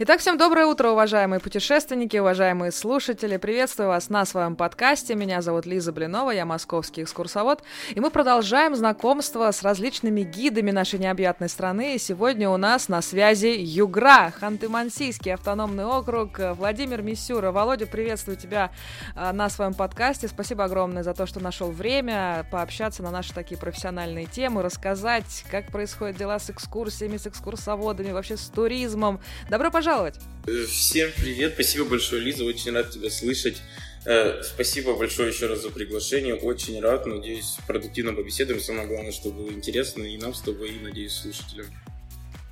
Итак, всем доброе утро, уважаемые путешественники, уважаемые слушатели. Приветствую вас на своем подкасте. Меня зовут Лиза Блинова, я московский экскурсовод. И мы продолжаем знакомство с различными гидами нашей необъятной страны. И сегодня у нас на связи Югра, Ханты-Мансийский автономный округ. Владимир Мисюра. Володя, приветствую тебя а, на своем подкасте. Спасибо огромное за то, что нашел время пообщаться на наши такие профессиональные темы, рассказать, как происходят дела с экскурсиями, с экскурсоводами, вообще с туризмом. Добро пожаловать пожаловать! Всем привет, спасибо большое, Лиза, очень рад тебя слышать. Э, спасибо большое еще раз за приглашение, очень рад, надеюсь, продуктивно побеседуем. Самое главное, чтобы было интересно и нам с тобой, и, надеюсь, слушателям.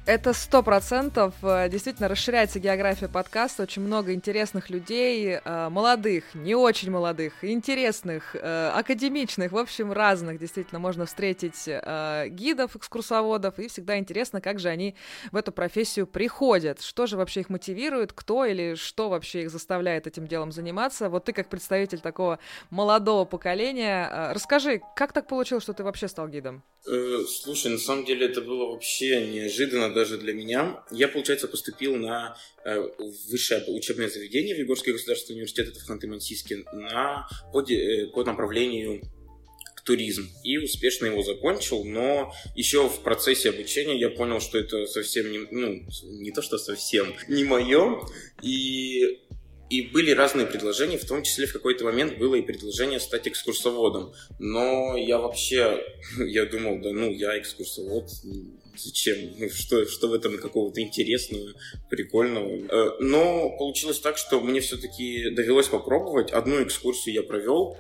Это сто процентов. Э, действительно расширяется география подкаста. Очень много интересных людей, э, молодых, не очень молодых, интересных, э, академичных, в общем, разных. Действительно, можно встретить гидов, экскурсоводов, и всегда интересно, как же они в эту профессию приходят. Что же вообще их мотивирует, кто или что вообще их заставляет этим делом заниматься. Вот ты, как представитель такого молодого поколения, расскажи, как так получилось, что ты вообще стал гидом? Слушай, на самом деле это было вообще неожиданно даже для меня. Я, получается, поступил на э, высшее учебное заведение в Егорский государственный университет, это в Ханты-Мансийске, на, по, э, по направлению туризм и успешно его закончил, но еще в процессе обучения я понял, что это совсем не, ну, не то, что совсем не мое, и и были разные предложения, в том числе в какой-то момент было и предложение стать экскурсоводом. Но я вообще, я думал, да ну, я экскурсовод, зачем? Ну, что, что в этом какого-то интересного, прикольного? Э, но получилось так, что мне все-таки довелось попробовать. Одну экскурсию я провел,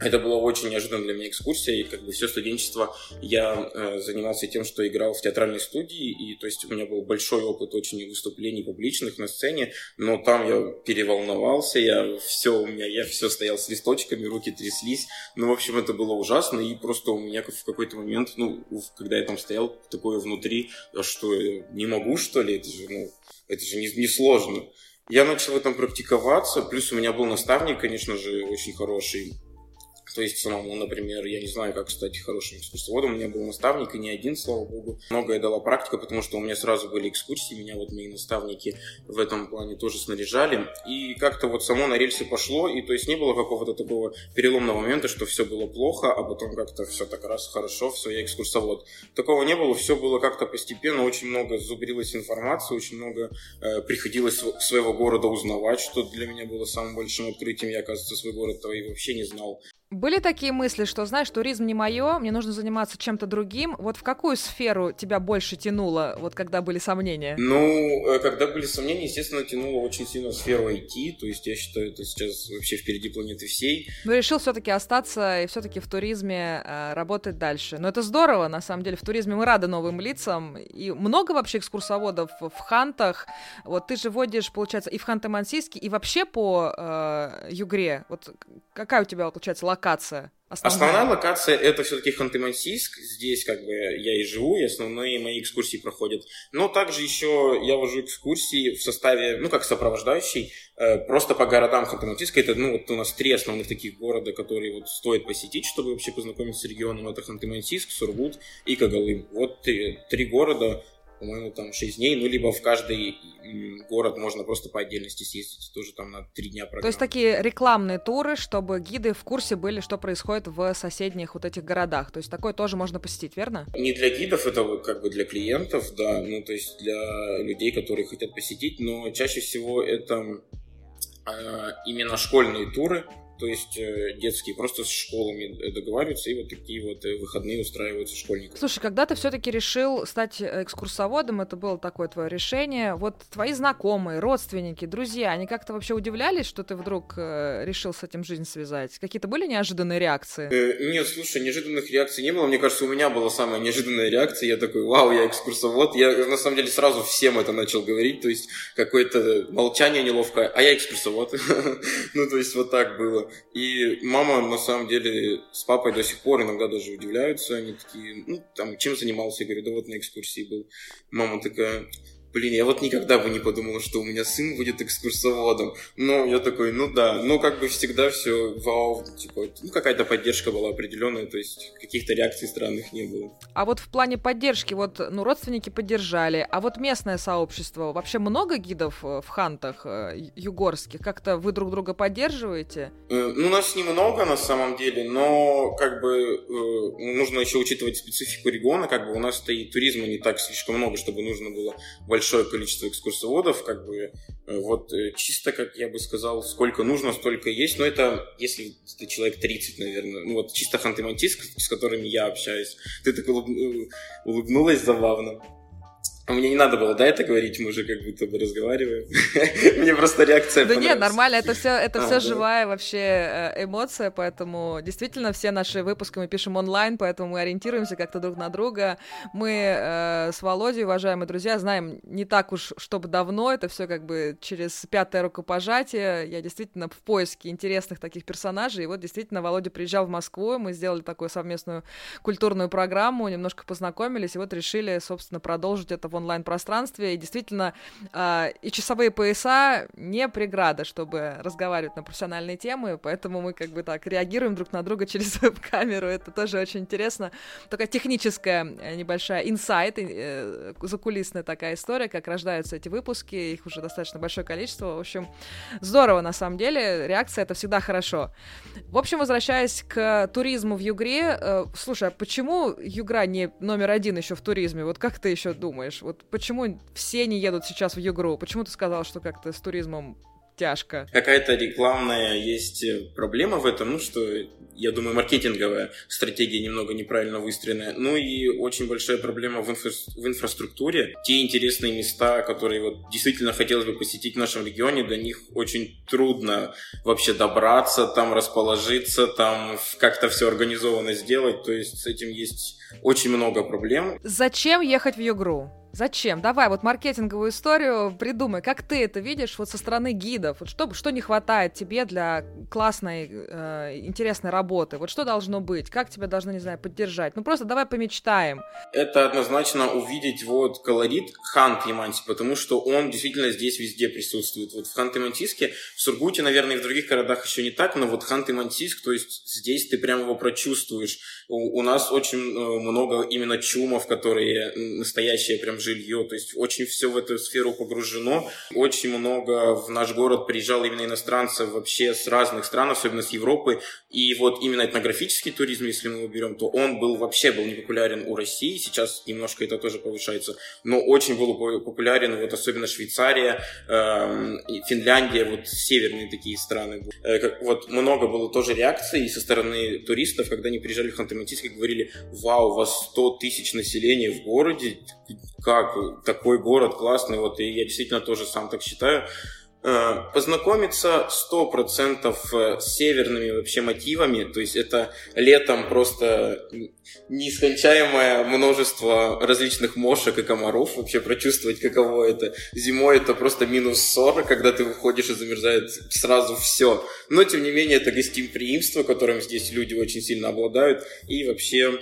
это была очень неожиданная для меня экскурсия, и как бы все студенчество я э, занимался тем, что играл в театральной студии, и то есть у меня был большой опыт очень выступлений публичных на сцене, но там я переволновался, я все у меня, я все стоял с листочками, руки тряслись, ну, в общем, это было ужасно, и просто у меня в какой-то момент, ну, когда я там стоял, такое внутри, а что, не могу, что ли, это же, ну, это же не, не сложно. Я начал в этом практиковаться, плюс у меня был наставник, конечно же, очень хороший, то есть самому, например, я не знаю, как стать хорошим экскурсоводом. У меня был наставник, и не один, слава богу. Многое дала практика, потому что у меня сразу были экскурсии, меня вот мои наставники в этом плане тоже снаряжали. И как-то вот само на рельсы пошло, и то есть не было какого-то такого переломного момента, что все было плохо, а потом как-то все так раз хорошо, все, я экскурсовод. Такого не было, все было как-то постепенно, очень много зубрилось информации, очень много э, приходилось своего города узнавать, что для меня было самым большим открытием. Я, оказывается, свой город твои вообще не знал. Были такие мысли, что, знаешь, туризм не мое, мне нужно заниматься чем-то другим. Вот в какую сферу тебя больше тянуло, вот когда были сомнения? Ну, э, когда были сомнения, естественно, тянуло очень сильно сферу IT, то есть я считаю, это сейчас вообще впереди планеты всей. Но решил все-таки остаться и все-таки в туризме э, работать дальше. Но это здорово, на самом деле, в туризме мы рады новым лицам. И много вообще экскурсоводов в Хантах. Вот ты же водишь, получается, и в Ханты-Мансийске, и вообще по э, Югре. Вот какая у тебя, получается, локация? Основная, основная локация это все-таки Ханты-Мансийск. Здесь как бы я и живу, и основные мои экскурсии проходят. Но также еще я вожу экскурсии в составе, ну как сопровождающий, э, просто по городам Ханты-Мансийска. Это ну вот у нас три основных таких города, которые вот стоит посетить, чтобы вообще познакомиться с регионом. Это Ханты-Мансийск, Сургут и Кагалым. Вот три, три города по-моему, там 6 дней, ну, либо в каждый город можно просто по отдельности съездить, тоже там на 3 дня программа. То есть такие рекламные туры, чтобы гиды в курсе были, что происходит в соседних вот этих городах. То есть такое тоже можно посетить, верно? Не для гидов, это как бы для клиентов, да, ну, то есть для людей, которые хотят посетить, но чаще всего это э, именно школьные туры, то есть э, детские просто с школами договариваются, и вот такие вот э, выходные устраиваются школьникам. Слушай, когда ты все-таки решил стать экскурсоводом, это было такое твое решение, вот твои знакомые, родственники, друзья, они как-то вообще удивлялись, что ты вдруг э, решил с этим жизнь связать? Какие-то были неожиданные реакции? Э, нет, слушай, неожиданных реакций не было. Мне кажется, у меня была самая неожиданная реакция. Я такой, вау, я экскурсовод. Я на самом деле сразу всем это начал говорить, то есть какое-то молчание неловкое, а я экскурсовод. ну, то есть вот так было. И мама, на самом деле, с папой до сих пор иногда даже удивляются. Они такие, ну, там, чем занимался? Я говорю, да вот на экскурсии был. Мама такая, блин, я вот никогда бы не подумал, что у меня сын будет экскурсоводом. Но я такой, ну да, ну как бы всегда все вау, типа, ну какая-то поддержка была определенная, то есть каких-то реакций странных не было. А вот в плане поддержки, вот, ну, родственники поддержали, а вот местное сообщество, вообще много гидов э, в хантах э, югорских? Как-то вы друг друга поддерживаете? Э, ну, нас немного на самом деле, но как бы нужно еще учитывать специфику региона, как бы у нас-то и туризма не так слишком много, чтобы нужно было большое количество экскурсоводов, как бы э, вот э, чисто, как я бы сказал, сколько нужно, столько есть, но это если ты человек 30, наверное, ну вот чисто ханты-мансийск, с которыми я общаюсь, ты так улыбнулась забавно. А мне не надо было, да, это говорить, мы уже как будто бы разговариваем. Мне просто реакция Да нет, нормально, это все, это все живая вообще э, эмоция, поэтому действительно все наши выпуски мы пишем онлайн, поэтому мы ориентируемся как-то друг на друга. Мы э, с Володей, уважаемые друзья, знаем не так уж, чтобы давно, это все как бы через пятое рукопожатие. Я действительно в поиске интересных таких персонажей, и вот действительно Володя приезжал в Москву, мы сделали такую совместную культурную программу, немножко познакомились, и вот решили, собственно, продолжить это в онлайн-пространстве, и действительно э, и часовые пояса не преграда, чтобы разговаривать на профессиональные темы, поэтому мы как бы так реагируем друг на друга через веб-камеру, это тоже очень интересно. Такая техническая э, небольшая инсайт, э, закулисная такая история, как рождаются эти выпуски, их уже достаточно большое количество, в общем, здорово на самом деле, реакция это всегда хорошо. В общем, возвращаясь к туризму в Югре, э, слушай, а почему Югра не номер один еще в туризме? Вот как ты еще думаешь? Вот почему все не едут сейчас в Югру? Почему ты сказал, что как-то с туризмом тяжко. Какая-то рекламная есть проблема в этом, ну что, я думаю, маркетинговая стратегия немного неправильно выстроенная. Ну и очень большая проблема в, инфра в инфраструктуре. Те интересные места, которые вот действительно хотелось бы посетить в нашем регионе, до них очень трудно вообще добраться, там расположиться, там как-то все организованно сделать. То есть с этим есть очень много проблем. Зачем ехать в Югру? Зачем? Давай вот маркетинговую историю придумай. Как ты это видишь вот со стороны гидов? Вот что, что не хватает тебе для классной, э, интересной работы? Вот что должно быть? Как тебя должны, не знаю, поддержать? Ну просто давай помечтаем. Это однозначно увидеть вот колорит Ханты-Мансийска, потому что он действительно здесь везде присутствует. Вот в Ханты-Мансийске, в Сургуте, наверное, и в других городах еще не так, но вот Ханты-Мансийск, то есть здесь ты прямо его прочувствуешь. У, нас очень э, много именно чумов, которые настоящие прям жилье, то есть очень все в эту сферу погружено. Очень много в наш город приезжало именно иностранцев вообще с разных стран, особенно с Европы. И вот именно этнографический туризм, если мы его берем, то он был вообще был не популярен у России, сейчас немножко это тоже повышается, но очень был популярен вот особенно Швейцария, э, Финляндия, вот северные такие страны. Э, вот много было тоже реакций со стороны туристов, когда они приезжали в Ханты-Мансийск и говорили, вау, у вас 100 тысяч населения в городе, как? Такой город классный, вот, и я действительно тоже сам так считаю, познакомиться 100% э, с северными вообще мотивами, то есть это летом просто нескончаемое множество различных мошек и комаров, вообще прочувствовать, каково это. Зимой это просто минус 40, когда ты выходишь и замерзает сразу все. Но, тем не менее, это гостеприимство, которым здесь люди очень сильно обладают, и вообще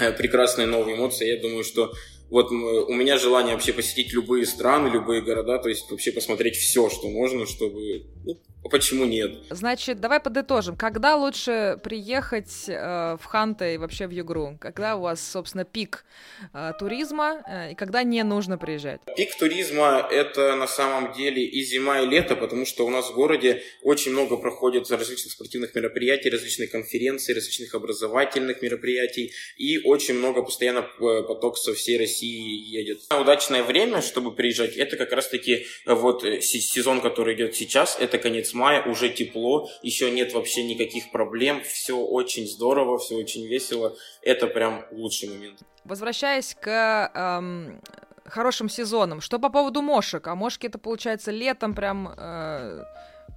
э, прекрасные новые эмоции. Я думаю, что вот у меня желание вообще посетить любые страны, любые города, то есть вообще посмотреть все, что можно, чтобы ну, почему нет? Значит, давай подытожим. Когда лучше приехать э, в Ханты и вообще в Югру? Когда у вас, собственно, пик э, туризма э, и когда не нужно приезжать? Пик туризма — это на самом деле и зима, и лето, потому что у нас в городе очень много проходит различных спортивных мероприятий, различных конференций, различных образовательных мероприятий, и очень много постоянно э, поток со всей России едет. Удачное время, чтобы приезжать, это как раз-таки э, вот э, сезон, который идет сейчас, это конец конец мая, уже тепло, еще нет вообще никаких проблем, все очень здорово, все очень весело. Это прям лучший момент. Возвращаясь к эм, хорошим сезонам, что по поводу мошек? А мошки это получается летом прям... Э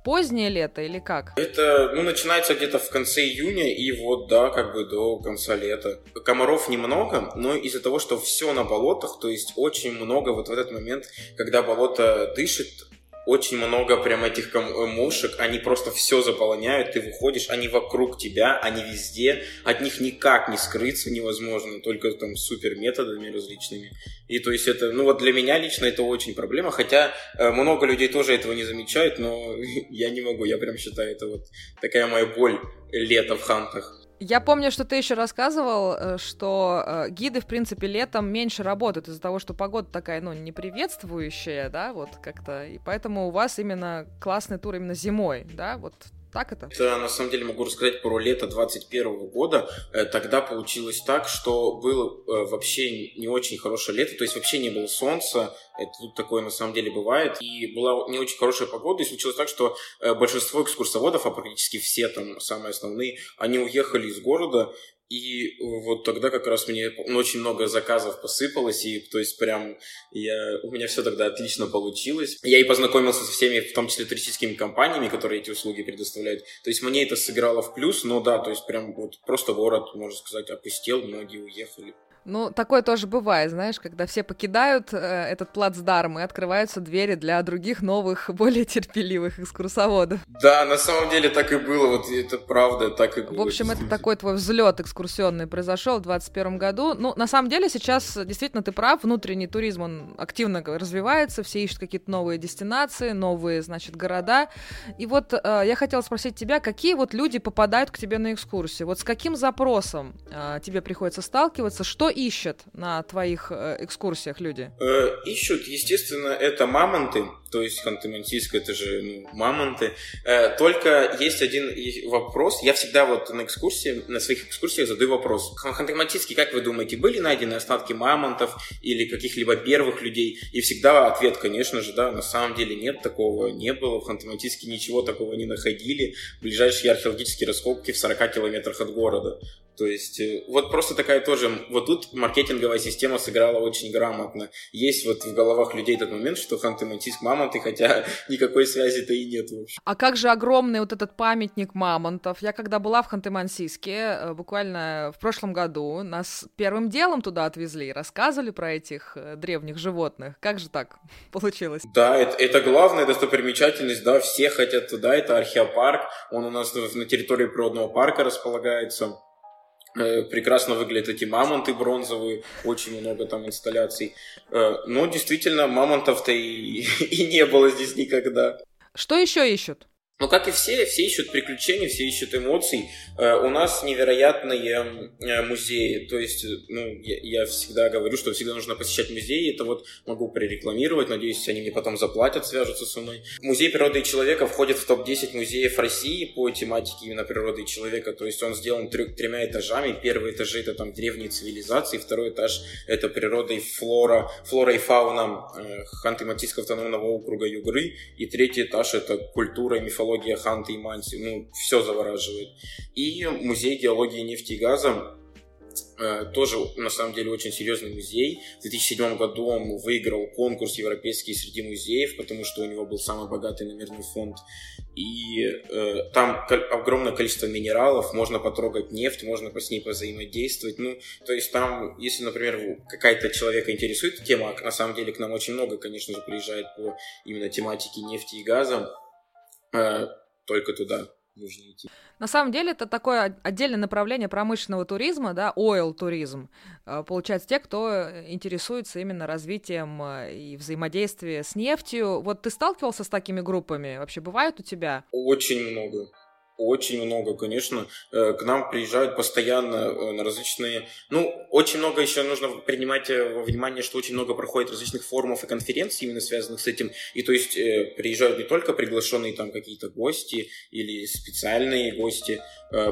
позднее лето или как? Это, ну, начинается где-то в конце июня и вот, да, как бы до конца лета. Комаров немного, но из-за того, что все на болотах, то есть очень много вот в этот момент, когда болото дышит, очень много прям этих мушек, они просто все заполоняют, ты выходишь, они вокруг тебя, они везде, от них никак не скрыться невозможно, только там супер методами различными. И то есть это, ну вот для меня лично это очень проблема, хотя э, много людей тоже этого не замечают, но я не могу, я прям считаю, это вот такая моя боль лета в хантах. Я помню, что ты еще рассказывал, э, что э, гиды, в принципе, летом меньше работают из-за того, что погода такая, ну, неприветствующая, да, вот как-то, и поэтому у вас именно классный тур именно зимой, да, вот так это? Это, на самом деле, могу рассказать про лето 21 года. Э, тогда получилось так, что было э, вообще не очень хорошее лето, то есть вообще не было солнца, это тут такое на самом деле бывает, и была не очень хорошая погода, и случилось так, что э, большинство экскурсоводов, а практически все там самые основные, они уехали из города, и вот тогда как раз мне ну, очень много заказов посыпалось, и то есть прям я, у меня все тогда отлично получилось. Я и познакомился со всеми, в том числе туристическими компаниями, которые эти услуги предоставляют. То есть мне это сыграло в плюс, но да, то есть прям вот просто город, можно сказать, опустел, многие уехали. Ну, такое тоже бывает, знаешь, когда все покидают э, этот плацдарм и открываются двери для других новых, более терпеливых экскурсоводов. Да, на самом деле так и было, вот это правда, так и было. В общем, это такой твой взлет экскурсионный произошел в 2021 году. Ну, на самом деле сейчас действительно ты прав, внутренний туризм, он активно развивается, все ищут какие-то новые дестинации, новые, значит, города. И вот э, я хотела спросить тебя, какие вот люди попадают к тебе на экскурсии? Вот с каким запросом э, тебе приходится сталкиваться, что ищут на твоих э, экскурсиях люди? Э, ищут, естественно, это мамонты, то есть Ханты-Мансийск это же ну, мамонты. Э, только есть один вопрос. Я всегда вот на экскурсии, на своих экскурсиях задаю вопрос. Ханты-Мансийске, как вы думаете, были найдены остатки мамонтов или каких-либо первых людей? И всегда ответ, конечно же, да, на самом деле нет, такого не было. В Ханты-Мансийске ничего такого не находили. Ближайшие археологические раскопки в 40 километрах от города. То есть вот просто такая тоже, вот тут маркетинговая система сыграла очень грамотно. Есть вот в головах людей этот момент, что Ханты-Мансийск мамонты, хотя никакой связи-то и нет вообще. А как же огромный вот этот памятник мамонтов? Я когда была в Ханты-Мансийске, э, буквально в прошлом году, нас первым делом туда отвезли, рассказывали про этих э, древних животных. Как же так получилось? Да, это, это главная достопримечательность, да, все хотят туда, это археопарк, он у нас на территории природного парка располагается. Э, прекрасно выглядят эти мамонты бронзовые, очень много там инсталляций. Э, но действительно, мамонтов-то и, и не было здесь никогда. Что еще ищут? Но как и все, все ищут приключений, все ищут эмоций. Э, у нас невероятные э, музеи. То есть, ну, я, я всегда говорю, что всегда нужно посещать музеи. Это вот могу прорекламировать. Надеюсь, они мне потом заплатят, свяжутся со мной. Музей природы и человека входит в топ-10 музеев России по тематике именно природы и человека. То есть он сделан трё- тремя этажами. Первый этаж это там древние цивилизации, второй этаж это природа и флора, флора и фауна э, Ханты-Мансийского автономного округа Югры. И третий этаж это культура и мифология мифология Ханты и Манси, ну, все завораживает. И музей геологии нефти и газа, э, тоже, на самом деле, очень серьезный музей. В 2007 году он выиграл конкурс европейский среди музеев, потому что у него был самый богатый номерной фонд. И э, там огромное количество минералов, можно потрогать нефть, можно с ней взаимодействовать. Ну, то есть там, если, например, какая-то человека интересует тема, а на самом деле к нам очень много, конечно же, приезжает по именно тематике нефти и газа, Э, только туда нужно идти. На самом деле это такое отдельное направление промышленного туризма, да, oil туризм. Э, получается, те, кто интересуется именно развитием э, и взаимодействием с нефтью. Вот ты сталкивался с такими группами? Вообще бывают у тебя? Очень много. Очень много, конечно. Э, к нам приезжают постоянно э, на различные... Ну, очень много еще нужно принимать э, во внимание, что очень много проходит различных форумов и конференций, именно связанных с этим. И то есть приезжают не только приглашенные там какие-то гости или специальные гости,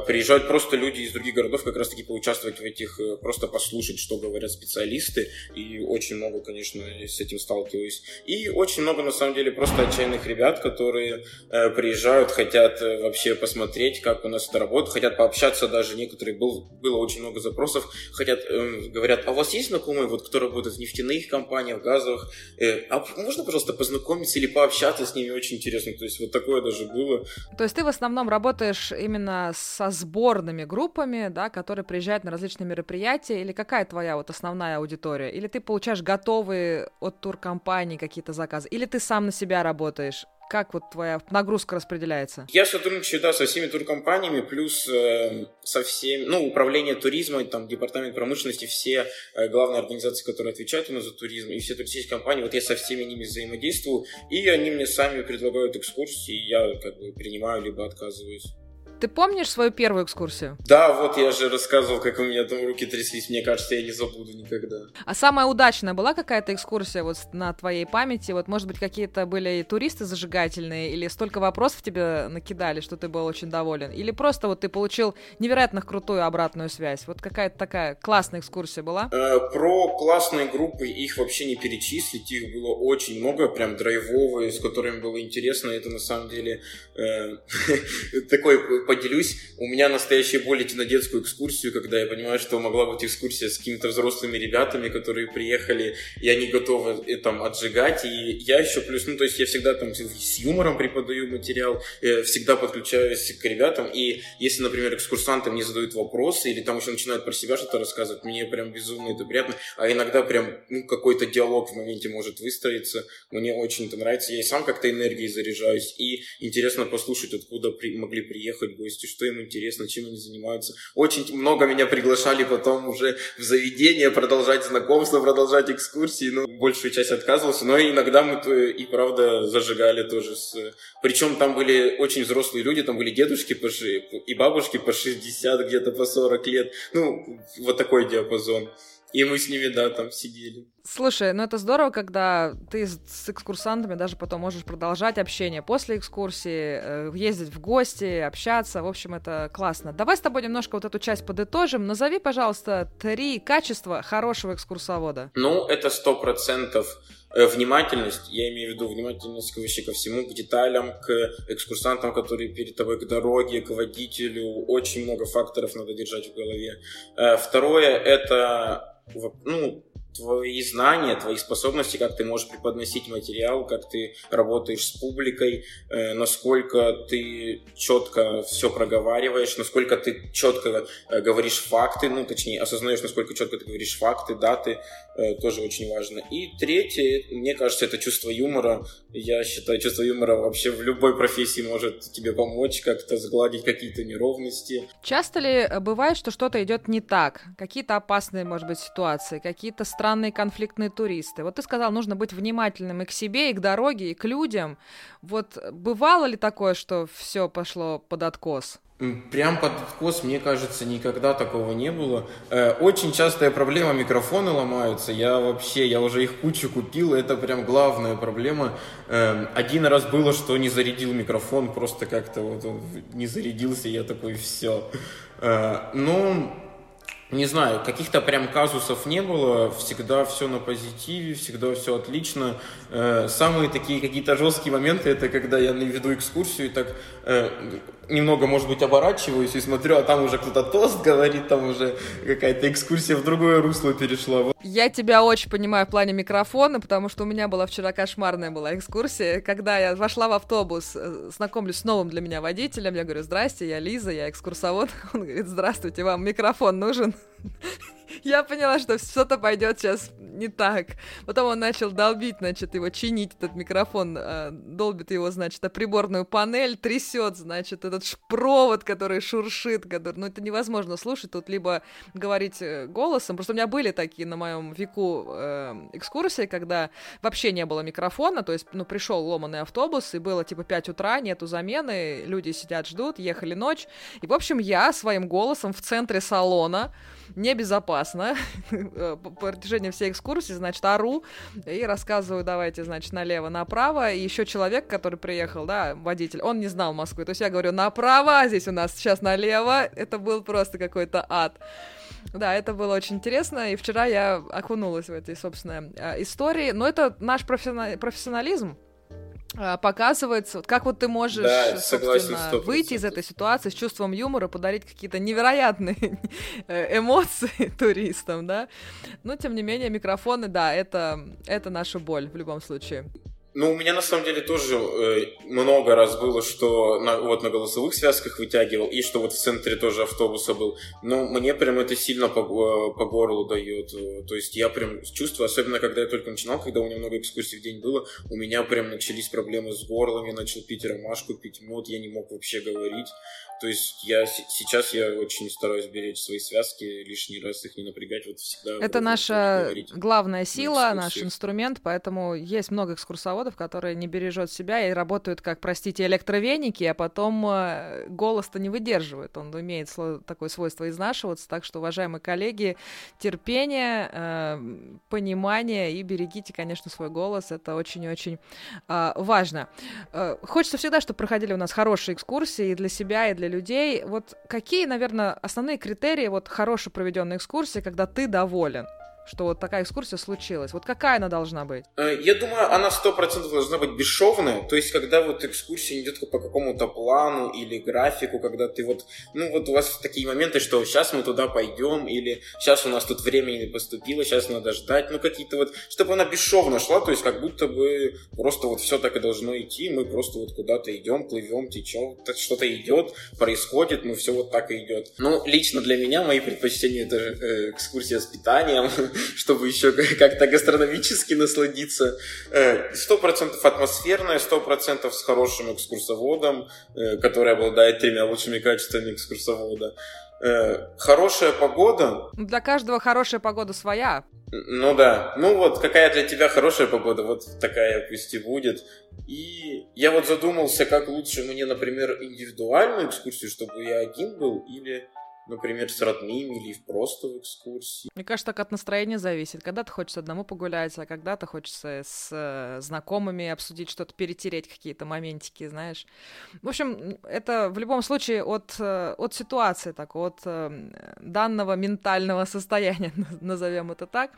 приезжают просто люди из других городов как раз-таки поучаствовать в этих, просто послушать, что говорят специалисты. И очень много, конечно, с этим сталкиваюсь. И очень много, на самом деле, просто отчаянных ребят, которые приезжают, хотят вообще посмотреть посмотреть, как у нас это работает, хотят пообщаться даже, некоторые, был, было очень много запросов, хотят, э, говорят, а у вас есть знакомые, вот, кто работает в нефтяных компаниях, газовых, э, а можно, пожалуйста, познакомиться или пообщаться с ними, очень интересно, то есть вот такое даже было. То есть ты в основном работаешь именно со сборными группами, да, которые приезжают на различные мероприятия, или какая твоя вот основная аудитория? Или ты получаешь готовые от туркомпании какие-то заказы, или ты сам на себя работаешь? Как вот твоя нагрузка распределяется? Я сотрудничаю, да, со всеми туркомпаниями, плюс э, со всеми, ну, управление туризмом, там, департамент промышленности, все э, главные организации, которые отвечают у нас за туризм, и все туристические компании, вот я со всеми ними взаимодействую, и они мне сами предлагают экскурсии, и я как бы принимаю, либо отказываюсь. Ты помнишь свою первую экскурсию? Да, вот я же рассказывал, как у меня там руки тряслись. Мне кажется, я не забуду никогда. А самая удачная была какая-то экскурсия вот на твоей памяти? Вот, может быть, какие-то были туристы зажигательные, или столько вопросов тебе накидали, что ты был очень доволен? Или просто вот ты получил невероятно крутую обратную связь? Вот какая-то такая классная экскурсия была? Э, про классные группы их вообще не перечислить. Их было очень много, прям драйвовые, с которыми было интересно. Это на самом деле э, такой поделюсь. У меня настоящая боль идти на детскую экскурсию, когда я понимаю, что могла быть экскурсия с какими-то взрослыми ребятами, которые приехали, и они готовы э, там отжигать. И я еще плюс, ну, то есть я всегда там с юмором преподаю материал, э, всегда подключаюсь к ребятам. И если, например, экскурсанты мне задают вопросы, или там еще начинают про себя что-то рассказывать, мне прям безумно это приятно. А иногда прям ну, какой-то диалог в моменте может выстроиться. Мне очень это нравится. Я и сам как-то энергией заряжаюсь. И интересно послушать, откуда при, могли приехать гости, что им интересно, чем они занимаются. Очень много меня приглашали потом уже в заведение продолжать знакомство, продолжать экскурсии. Ну, большую часть отказывался, но иногда мы и правда зажигали тоже. С... Причем там были очень взрослые люди, там были дедушки по ши... и бабушки по 60, где-то по 40 лет. Ну, вот такой диапазон. И мы с ними, да, там сидели. Слушай, ну это здорово, когда ты с экскурсантами даже потом можешь продолжать общение после экскурсии, э, ездить в гости, общаться. В общем, это классно. Давай с тобой немножко вот эту часть подытожим. Назови, пожалуйста, три качества хорошего экскурсовода. Ну, это сто процентов э, внимательность, я имею в виду внимательность вообще ко всему, к деталям, к экскурсантам, которые перед тобой, к дороге, к водителю. Очень много факторов надо держать в голове. Э, второе — это ну, твои знания, твои способности, как ты можешь преподносить материал, как ты работаешь с публикой, э, насколько ты четко все проговариваешь, насколько ты четко э, говоришь факты, ну, точнее, осознаешь, насколько четко ты говоришь факты, даты, тоже очень важно. И третье, мне кажется, это чувство юмора. Я считаю, чувство юмора вообще в любой профессии может тебе помочь как-то сгладить какие-то неровности. Часто ли бывает, что что-то идет не так? Какие-то опасные, может быть, ситуации, какие-то странные конфликтные туристы. Вот ты сказал, нужно быть внимательным и к себе, и к дороге, и к людям. Вот бывало ли такое, что все пошло под откос? Прям под откос, мне кажется, никогда такого не было. Э, очень частая проблема, микрофоны ломаются. Я вообще, я уже их кучу купил, это прям главная проблема. Эм, один раз было, что не зарядил микрофон, просто как-то вот он не зарядился, я такой, все. Э, ну, не знаю, каких-то прям казусов не было, всегда все на позитиве, всегда все отлично. Э, самые такие какие-то жесткие моменты, это когда я веду экскурсию и так немного, может быть, оборачиваюсь и смотрю, а там уже кто-то тост говорит, там уже какая-то экскурсия в другое русло перешла. Я тебя очень понимаю в плане микрофона, потому что у меня была вчера кошмарная была экскурсия, когда я вошла в автобус, э, знакомлюсь с новым для меня водителем, я говорю, здрасте, я Лиза, я экскурсовод. Он говорит, здравствуйте, вам микрофон нужен? Я поняла, что что-то пойдет сейчас не так. Потом он начал долбить, значит, его чинить, этот микрофон, э, долбит его, значит, а приборную панель, трясет, значит, этот провод, который шуршит, который, ну, это невозможно слушать, тут либо говорить э, голосом, просто у меня были такие на моем веку э, экскурсии, когда вообще не было микрофона, то есть, ну, пришел ломанный автобус, и было, типа, 5 утра, нету замены, люди сидят, ждут, ехали ночь, и, в общем, я своим голосом в центре салона, небезопасно по протяжении всей экскурсии, значит, ору и рассказываю, давайте, значит, налево-направо. И еще человек, который приехал, да, водитель, он не знал Москвы. То есть я говорю, направо, а здесь у нас сейчас налево. Это был просто какой-то ад. Да, это было очень интересно, и вчера я окунулась в этой, собственно, а, истории. Но это наш профессионализм, показывается, вот как вот ты можешь, да, согласен, собственно, выйти из этой ситуации с чувством юмора, подарить какие-то невероятные э, эмоции туристам, да. Но, тем не менее, микрофоны, да, это, это наша боль в любом случае. Ну, у меня на самом деле тоже э, много раз было, что на, вот на голосовых связках вытягивал, и что вот в центре тоже автобуса был. Но мне прям это сильно по, э, по горлу дает. То есть я прям чувствую, особенно когда я только начинал, когда у меня много экскурсий в день было, у меня прям начались проблемы с горлом, я начал пить ромашку, пить мед, я не мог вообще говорить. То есть я сейчас я очень стараюсь беречь свои связки, лишний раз их не напрягать, вот всегда. Это наша главная сила, наш инструмент, поэтому есть много экскурсоводов, которые не бережут себя и работают как, простите, электровеники, а потом э, голос-то не выдерживает, он имеет такое свойство изнашиваться, так что, уважаемые коллеги, терпение, э, понимание и берегите, конечно, свой голос, это очень-очень а, важно. Э, хочется всегда, чтобы проходили у нас хорошие экскурсии и для себя, и для людей. Вот какие, наверное, основные критерии вот хорошо проведенной экскурсии, когда ты доволен? Что вот такая экскурсия случилась. Вот какая она должна быть? Э, я думаю, она сто процентов должна быть бесшовная. То есть, когда вот экскурсия идет по какому-то плану или графику, когда ты вот, ну вот у вас такие моменты, что сейчас мы туда пойдем, или сейчас у нас тут времени поступило, сейчас надо ждать, ну какие-то вот, чтобы она бесшовно шла, то есть как будто бы просто вот все так и должно идти, мы просто вот куда-то идем, плывем, течем, что-то идет, происходит, мы все вот так и идет. Ну, лично для меня мои предпочтения это э, экскурсия с питанием, чтобы еще как-то гастрономически насладиться. Э, сто процентов атмосферная, сто процентов с хорошим экскурсоводом, э, который обладает тремя лучшими качествами экскурсовода. Э, хорошая погода. Для каждого хорошая погода своя. Ну да. Ну вот, какая для тебя хорошая погода, вот такая пусть и будет. И я вот задумался, как лучше мне, например, индивидуальную экскурсию, чтобы я один был, или например, с родными или просто в экскурсии. Мне кажется, так от настроения зависит. Когда-то хочется одному погулять, а когда-то хочется с э, знакомыми обсудить что-то, перетереть какие-то моментики, знаешь. В общем, это в любом случае от, э, от ситуации, так, от э, данного ментального состояния, назовем это так.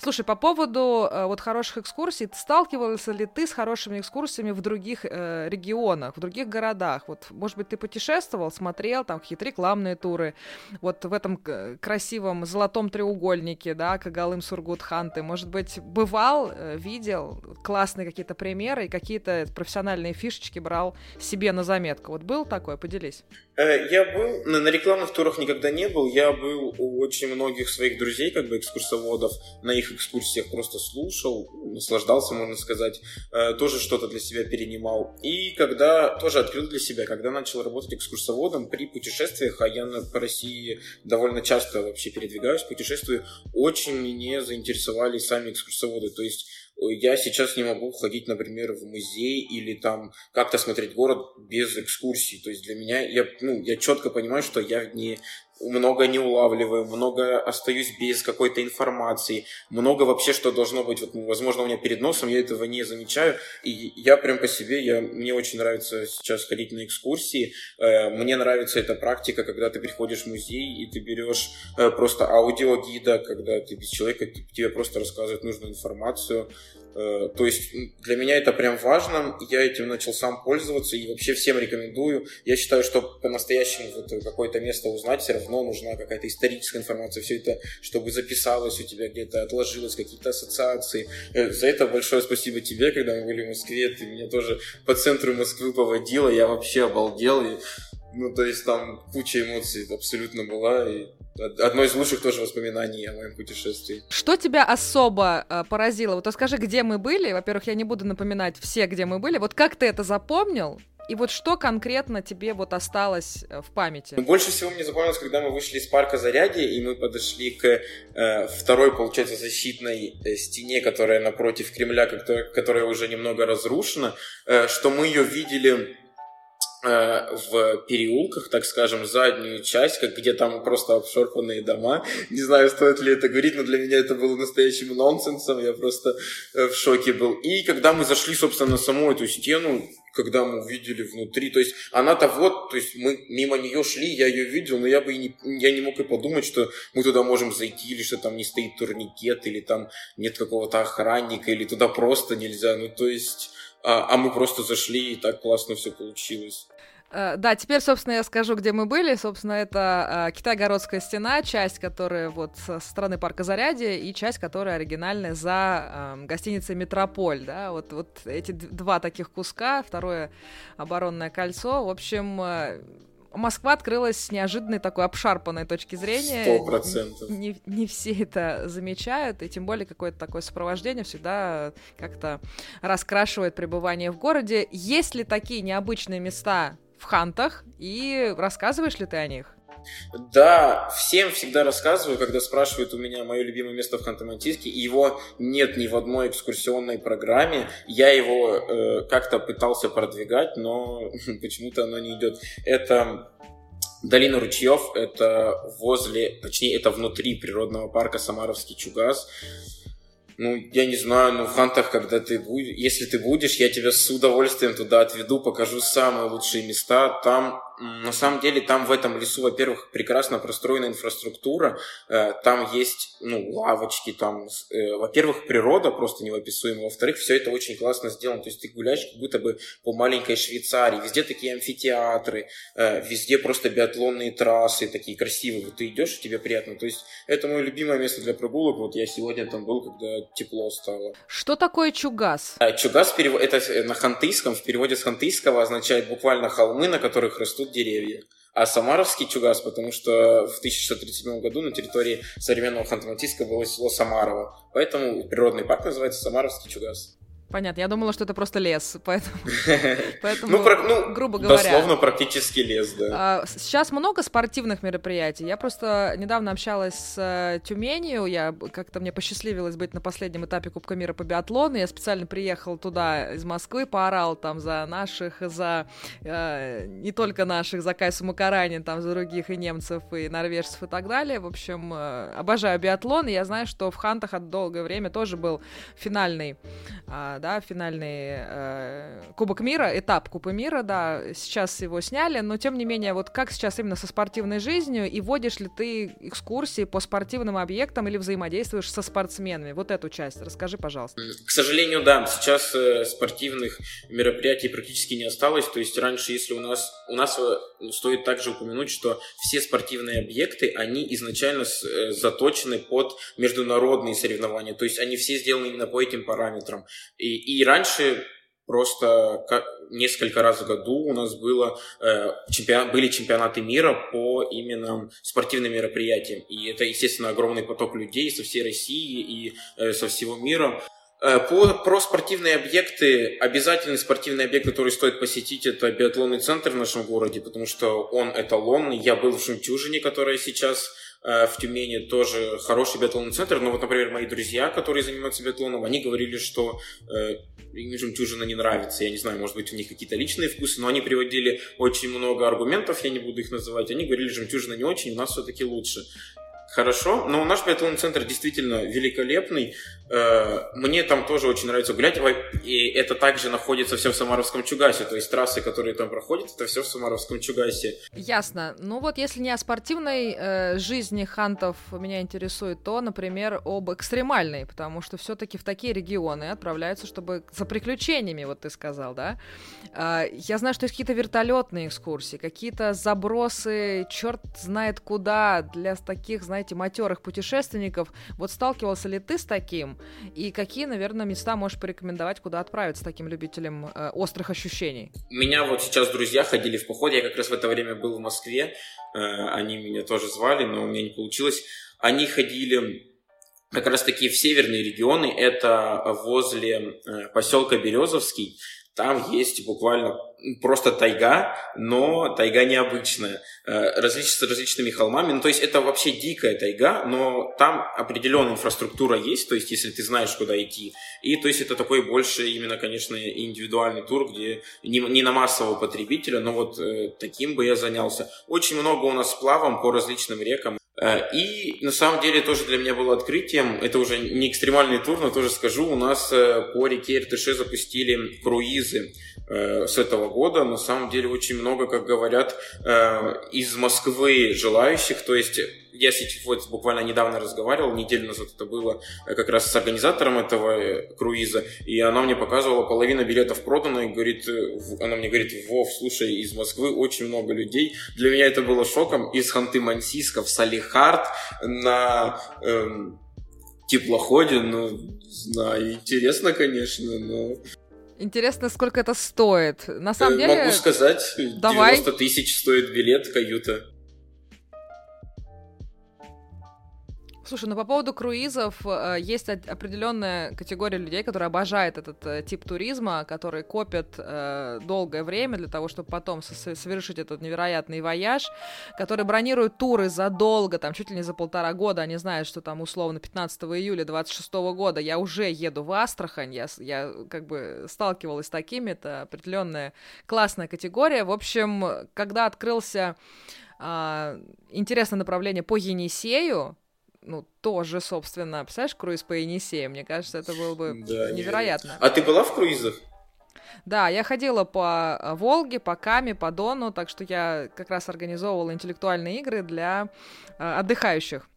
Слушай, по поводу э, вот хороших экскурсий, сталкивался ли ты с хорошими экскурсиями в других э, регионах, в других городах? Вот, может быть, ты путешествовал, смотрел там какие-то рекламные туры, вот в этом красивом золотом треугольнике, да, Кагалым Сургутхан, ты, может быть, бывал, э, видел классные какие-то примеры и какие-то профессиональные фишечки брал себе на заметку. Вот был такое? Поделись. Э, я был, на рекламных турах никогда не был, я был у очень многих своих друзей, как бы экскурсоводов, на их экскурсиях просто слушал, наслаждался, можно сказать, э, тоже что-то для себя перенимал. И когда тоже открыл для себя, когда начал работать экскурсоводом при путешествиях, а я по России России довольно часто вообще передвигаюсь, путешествую, очень меня заинтересовали сами экскурсоводы. То есть э, я сейчас не могу ходить, например, в музей или там как-то смотреть город без экскурсий. То есть для меня, я, ну, я четко понимаю, что я не много не улавливаю, много остаюсь без какой-то информации, много вообще, что должно быть, вот, возможно, у меня перед носом, я этого не замечаю, и я прям по себе, я, мне очень нравится сейчас ходить на экскурсии, э, мне нравится эта практика, когда ты приходишь в музей, и ты берешь э, просто аудиогида, когда ты без человека, тебе просто рассказывают нужную информацию, то есть для меня это прям важно, я этим начал сам пользоваться и вообще всем рекомендую. Я считаю, что по-настоящему вот какое-то место узнать, все равно нужна какая-то историческая информация, все это, чтобы записалось у тебя где-то, отложилось, какие-то ассоциации. Э, за это большое спасибо тебе, когда мы были в Москве, ты меня тоже по центру Москвы поводила, я вообще обалдел. И, ну, то есть там куча эмоций абсолютно была, и одно из лучших тоже воспоминаний о моем путешествии. Что тебя особо э, поразило? Вот расскажи, где мы были. Во-первых, я не буду напоминать все, где мы были. Вот как ты это запомнил? И вот что конкретно тебе вот осталось э, в памяти? Ну, больше всего мне запомнилось, когда мы вышли из парка Заряди, и мы подошли к э, второй, получается, защитной э, стене, которая напротив Кремля, которая, которая уже немного разрушена, э, что мы ее видели в переулках, так скажем, заднюю часть, как где там просто обшорпанные дома. Не знаю, стоит ли это говорить, но для меня это было настоящим нонсенсом, я просто э, в шоке был. И когда мы зашли, собственно, на саму эту стену, когда мы увидели внутри, то есть она-то вот, то есть мы мимо нее шли, я ее видел, но я бы и не, я не мог и подумать, что мы туда можем зайти, или что там не стоит турникет, или там нет какого-то охранника, или туда просто нельзя, ну то есть а, а мы просто зашли, и так классно все получилось. Э, да, теперь, собственно, я скажу, где мы были. Собственно, это э, Китай-Городская стена, часть, которая вот со стороны парка Зарядье, и часть, которая оригинальная за э, гостиницей Метрополь, да, вот, вот эти два таких куска, второе оборонное кольцо, в общем, э, Москва открылась с неожиданной такой обшарпанной точки зрения. Сто процентов. Не, не все это замечают, и тем более какое-то такое сопровождение всегда как-то раскрашивает пребывание в городе. Есть ли такие необычные места в хантах, и рассказываешь ли ты о них? Да, всем всегда рассказываю, когда спрашивают у меня мое любимое место в Ханты-Мансийске, его нет ни в одной экскурсионной программе. Я его э, как-то пытался продвигать, но почему-то оно не идет. Это Долина ручьев, это возле, точнее, это внутри природного парка Самаровский Чугас. Ну, я не знаю, ну, в Хантах, когда ты будешь, если ты будешь, я тебя с удовольствием туда отведу, покажу самые лучшие места. Там на самом деле там в этом лесу, во-первых, прекрасно простроена инфраструктура, э, там есть ну, лавочки, там, э, во-первых, природа просто неописуемая, во-вторых, все это очень классно сделано, то есть ты гуляешь как будто бы по маленькой Швейцарии, везде такие амфитеатры, э, везде просто биатлонные трассы такие красивые, вот ты идешь, и тебе приятно, то есть это мое любимое место для прогулок, вот я сегодня там был, когда тепло стало. Что такое чугас? Чугас, это на хантыйском, в переводе с хантыйского означает буквально холмы, на которых растут растут деревья. А Самаровский чугас, потому что в 1637 году на территории современного Ханты-Мансийска было село Самарово. Поэтому природный парк называется Самаровский чугас. Понятно, я думала, что это просто лес, поэтому, поэтому ну, про, ну, грубо говоря. Дословно практически лес, да. А, сейчас много спортивных мероприятий. Я просто недавно общалась с э, Тюменью, я как-то мне посчастливилось быть на последнем этапе Кубка мира по биатлону, я специально приехал туда из Москвы, поорал там за наших, за э, не только наших, за Кайсу Макаранин, там за других и немцев, и норвежцев и так далее. В общем, э, обожаю биатлон, и я знаю, что в Хантах от долгое время тоже был финальный э, да, финальный э, Кубок мира, этап Кубка мира, да, сейчас его сняли, но тем не менее, вот как сейчас именно со спортивной жизнью, и водишь ли ты экскурсии по спортивным объектам или взаимодействуешь со спортсменами? Вот эту часть расскажи, пожалуйста. К сожалению, да, сейчас э, спортивных мероприятий практически не осталось, то есть раньше, если у нас, у нас э, стоит также упомянуть, что все спортивные объекты, они изначально э, заточены под международные соревнования, то есть они все сделаны именно по этим параметрам. И и, и раньше просто несколько раз в году у нас было, э, чемпион, были чемпионаты мира по именно спортивным мероприятиям. И это, естественно, огромный поток людей со всей России и э, со всего мира. Э, по, про спортивные объекты, обязательный спортивный объект, который стоит посетить, это биатлонный центр в нашем городе, потому что он эталонный. Я был в Жемчужине, которая сейчас в Тюмени тоже хороший биатлонный центр, но вот, например, мои друзья, которые занимаются биатлоном, они говорили, что э, им жемчужина не нравится. Я не знаю, может быть, у них какие-то личные вкусы, но они приводили очень много аргументов, я не буду их называть. Они говорили, жемчужина не очень, у нас все-таки лучше. Хорошо, но наш биатлонный центр действительно великолепный. Э, мне там тоже очень нравится гулять, и это также находится все в Самаровском Чугасе, то есть трассы, которые там проходят, это все в Самаровском Чугасе. Ясно. Ну вот если не о спортивной э, жизни хантов меня интересует, то, например, об экстремальной, потому что все-таки в такие регионы отправляются, чтобы за приключениями, вот ты сказал, да? Э, я знаю, что есть какие-то вертолетные экскурсии, какие-то забросы, черт знает куда, для таких, знаете, матерых путешественников. Вот сталкивался ли ты с таким? И какие, наверное, места можешь порекомендовать, куда отправиться таким любителям э, острых ощущений? Меня вот сейчас друзья ходили в поход, я как раз в это время был в Москве, э, они меня тоже звали, но у меня не получилось. Они ходили как раз таки в северные регионы, это возле э, поселка Березовский, там есть буквально просто тайга, но тайга необычная, э, различ, с различными холмами. Ну, то есть это вообще дикая тайга, но там определенная инфраструктура есть, то есть если ты знаешь, куда идти. И то есть это такой больше именно, конечно, индивидуальный тур, где не, не на массового потребителя, но вот э, таким бы я занялся. Очень много у нас сплавом по различным рекам. Э, и на самом деле тоже для меня было открытием, это уже не экстремальный тур, но тоже скажу, у нас э, по реке Иртыше запустили круизы. э, с этого года. На самом деле очень много, как говорят, из Москвы желающих. То есть я сейчас вот буквально недавно разговаривал, неделю назад это было, э, как раз с организатором этого э, круиза, и она мне показывала, половина билетов продана, и говорит, э, она мне говорит, Вов, слушай, из Москвы очень много людей. Для меня это было шоком. Из Ханты-Мансийска в Салихард на эм, теплоходе, ну, знаю, интересно, конечно, но... Интересно, сколько это стоит. На самом деле... Могу сказать, Давай. 90 тысяч стоит билет, каюта. Слушай, ну по поводу круизов э, есть определенная категория людей, которые обожают этот э, тип туризма, которые копят э, долгое время для того, чтобы потом совершить этот невероятный вояж, которые бронируют туры задолго, там чуть ли не за полтора года, они знают, что там условно 15 июля 26 года я уже еду в Астрахань, я, я как бы сталкивалась с такими, это определенная классная категория. В общем, когда открылся Uh, интересное направление по Енисею, ну, тоже, собственно, представляешь, круиз по Енисею, мне кажется, это было бы да, невероятно. А ты была в круизах? Да, я ходила по э, Волге, по Каме, по Дону, так что я как раз организовывала интеллектуальные игры для э, отдыхающих.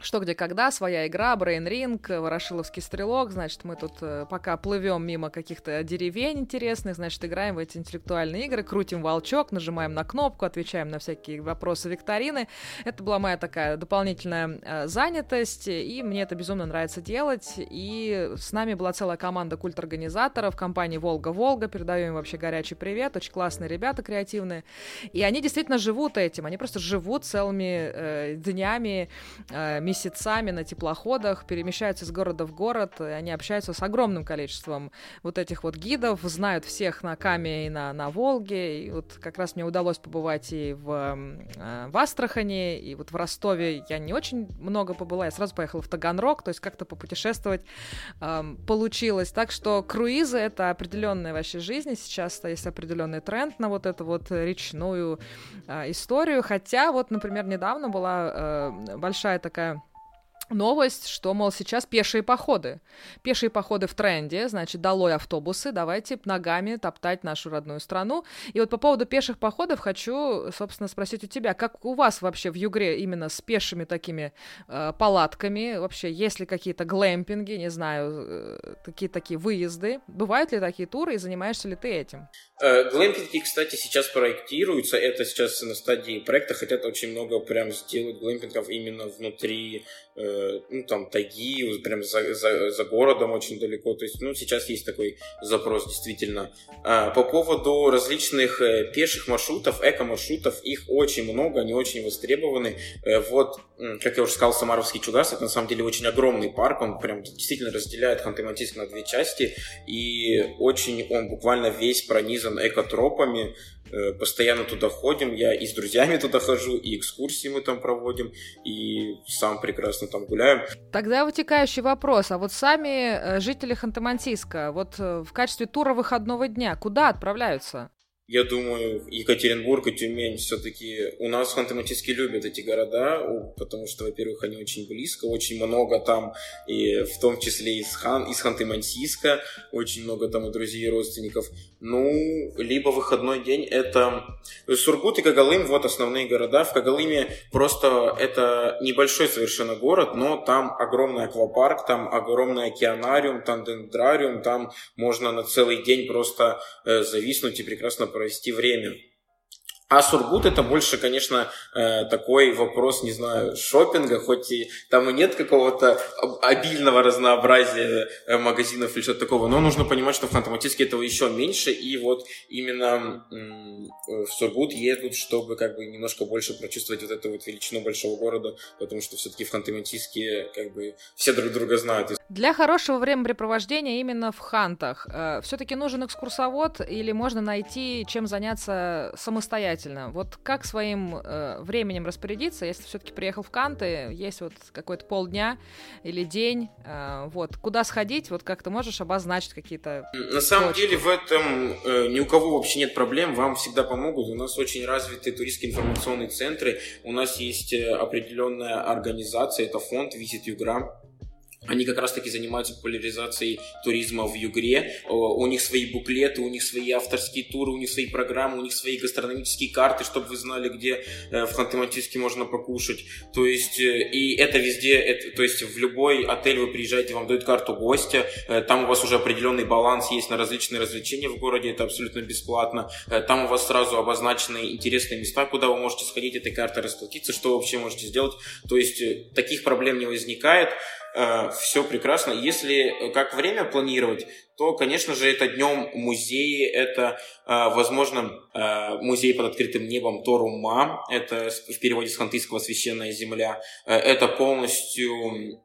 Что, где, когда, своя игра, Brain Ring, Ворошиловский стрелок, значит, мы тут э, пока плывем мимо каких-то деревень интересных, значит, играем в эти интеллектуальные игры, крутим волчок, нажимаем на кнопку, отвечаем на всякие вопросы викторины. Это была моя такая дополнительная э, занятость, и мне это безумно нравится делать, и с нами была целая команда культорганизаторов компании «Волга-Волга», передаю им вообще горячий привет, очень классные ребята, креативные, и они действительно живут этим, они просто живут целыми э, днями, э, месяцами на теплоходах, перемещаются из города в город, и они общаются с огромным количеством вот этих вот гидов, знают всех на Каме и на, на Волге, и вот как раз мне удалось побывать и в, э, в Астрахани, и вот в Ростове я не очень много побыла, я сразу поехала в Таганрог, то есть как-то попутешествовать э, получилось. Так что круизы — это определенная вообще жизнь, сейчас есть определенный тренд на вот эту вот речную э, историю, хотя вот, например, недавно была э, большая такая новость, что, мол, сейчас пешие походы. Пешие походы в тренде, значит, долой автобусы, давайте ногами топтать нашу родную страну. И вот по поводу пеших походов хочу, собственно, спросить у тебя, как у вас вообще в Югре именно с пешими такими э, палатками, вообще есть ли какие-то глэмпинги, не знаю, э, какие такие выезды, бывают ли такие туры и занимаешься ли ты этим? Э, глэмпинги, кстати, сейчас проектируются, это сейчас на стадии проекта, хотят очень много прям сделать глэмпингов именно внутри ну, там, тайги, прям за, за, за городом очень далеко. То есть, ну, сейчас есть такой запрос, действительно. А, по поводу различных э, пеших маршрутов, эко-маршрутов, их очень много, они очень востребованы. Э, вот, как я уже сказал, Самаровский чудас, это на самом деле очень огромный парк, он прям действительно разделяет Ханты-Мансийск на две части, и очень он буквально весь пронизан экотропами, Э, постоянно туда ходим, я и с друзьями туда хожу, и экскурсии мы там проводим, и сам прекрасно там гуляем. Тогда вытекающий вопрос, а вот сами э, жители Ханты-Мансийска, вот э, в качестве тура выходного дня, куда отправляются? Я думаю, Екатеринбург и Тюмень все-таки... У нас ханты-мансийские любят эти города, потому что, во-первых, они очень близко, очень много там, и в том числе из, Хан, из Ханты-Мансийска, очень много там и друзей, и родственников. Ну, либо выходной день это Сургут и Кагалым, вот основные города. В Кагалыме просто это небольшой совершенно город, но там огромный аквапарк, там огромный океанариум, там дендрариум, там можно на целый день просто э, зависнуть и прекрасно провести время. А Сургут это больше, конечно, э, такой вопрос, не знаю, шопинга, хоть и там и нет какого-то обильного разнообразия э, магазинов или что-то такого, но нужно понимать, что в Ханты-Мансийске этого еще меньше, и вот именно в Сургут едут, чтобы как бы немножко больше прочувствовать вот эту вот величину большого города, потому что все-таки в Ханты-Мансийске как бы все друг друга знают. Для хорошего времяпрепровождения именно в Хантах э, все-таки нужен экскурсовод или можно найти чем заняться самостоятельно? Вот как своим э, временем распорядиться, если все-таки приехал в Канты, есть вот какой-то полдня или день, э, вот куда сходить, вот как ты можешь обозначить какие-то. На самом точки? деле в этом ни у кого вообще нет проблем, вам всегда помогут. У нас очень развитые туристские информационные центры, у нас есть определенная организация, это фонд Visit Югра они как раз-таки занимаются популяризацией туризма в Югре. У них свои буклеты, у них свои авторские туры, у них свои программы, у них свои гастрономические карты, чтобы вы знали, где э, в Ханты-Мансийске можно покушать. То есть, э, и это везде, это, то есть в любой отель вы приезжаете, вам дают карту гостя, э, там у вас уже определенный баланс есть на различные развлечения в городе, это абсолютно бесплатно. Там у вас сразу обозначены интересные места, куда вы можете сходить, этой картой расплатиться, что вообще можете сделать. То есть, таких проблем не возникает. Э, все прекрасно. Если э, как время планировать, то, конечно же, это днем музеи, это, э, возможно, музей под открытым небом Торума, это в переводе с хантыйского «священная земля», это полностью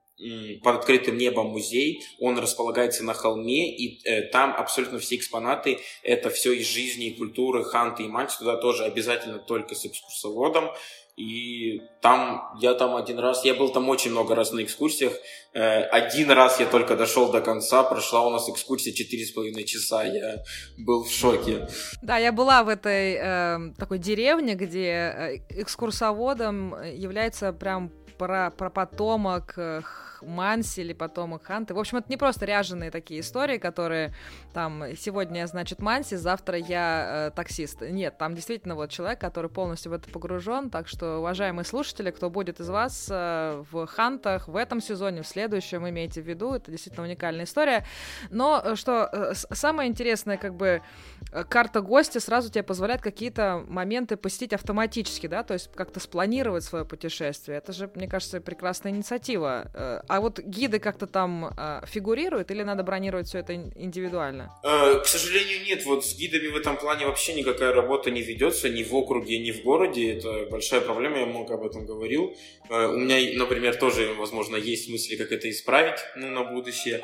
под открытым небом музей, он располагается на холме, и э, там абсолютно все экспонаты, это все из жизни и культуры Ханты и Манти, туда тоже обязательно только с экскурсоводом, и там, я там один раз, я был там очень много раз на экскурсиях. Э, один раз я только дошел до конца, прошла у нас экскурсия четыре с половиной часа, я был в шоке. Да, я была в этой э, такой деревне, где э, экскурсоводом является прям про, про потомок э, Манси или потомок Ханты. В общем, это не просто ряженые такие истории, которые там сегодня, значит, Манси, завтра я э, таксист. Нет, там действительно вот человек, который полностью в это погружен. Так что, уважаемые слушатели, кто будет из вас э, в Хантах в этом сезоне, в следующем, имейте в виду, это действительно уникальная история. Но э, что э, самое интересное, как бы э, карта гостя сразу тебе позволяет какие-то моменты посетить автоматически, да, то есть как-то спланировать свое путешествие. Это же, мне кажется, прекрасная инициатива. Э, а вот гиды как-то там э, фигурируют или надо бронировать все это индивидуально? Э, к сожалению, нет. Вот с гидами в этом плане вообще никакая работа не ведется ни в округе, ни в городе. Это большая проблема, я много об этом говорил. У меня, например, тоже, возможно, есть мысли, как это исправить ну, на будущее.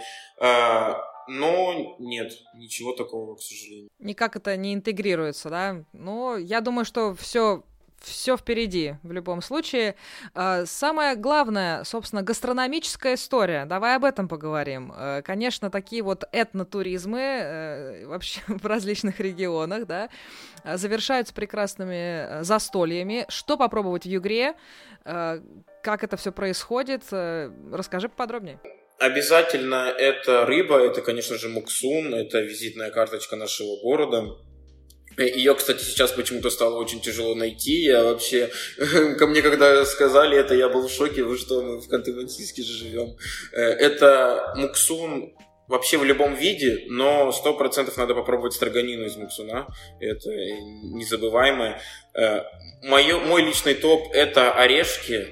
Но нет, ничего такого, к сожалению. Никак это не интегрируется, да? Но я думаю, что все все впереди в любом случае. А, самое главное, собственно, гастрономическая история. Давай об этом поговорим. Э, конечно, такие вот этнотуризмы э, вообще в различных регионах, да, завершаются прекрасными э, застольями. Что попробовать в Югре? Как это все происходит? Расскажи поподробнее. Обязательно это рыба, это, конечно же, муксун, это визитная карточка нашего города. Ее, кстати, сейчас почему-то стало очень тяжело найти. Я вообще... Ко мне, когда сказали это, я был в шоке. Вы что, мы в Канты-Мансийске же живем. Э, это муксун вообще в любом виде, но сто процентов надо попробовать строганину из муксуна. Это незабываемое. Э, Мое, мой личный топ – это орешки,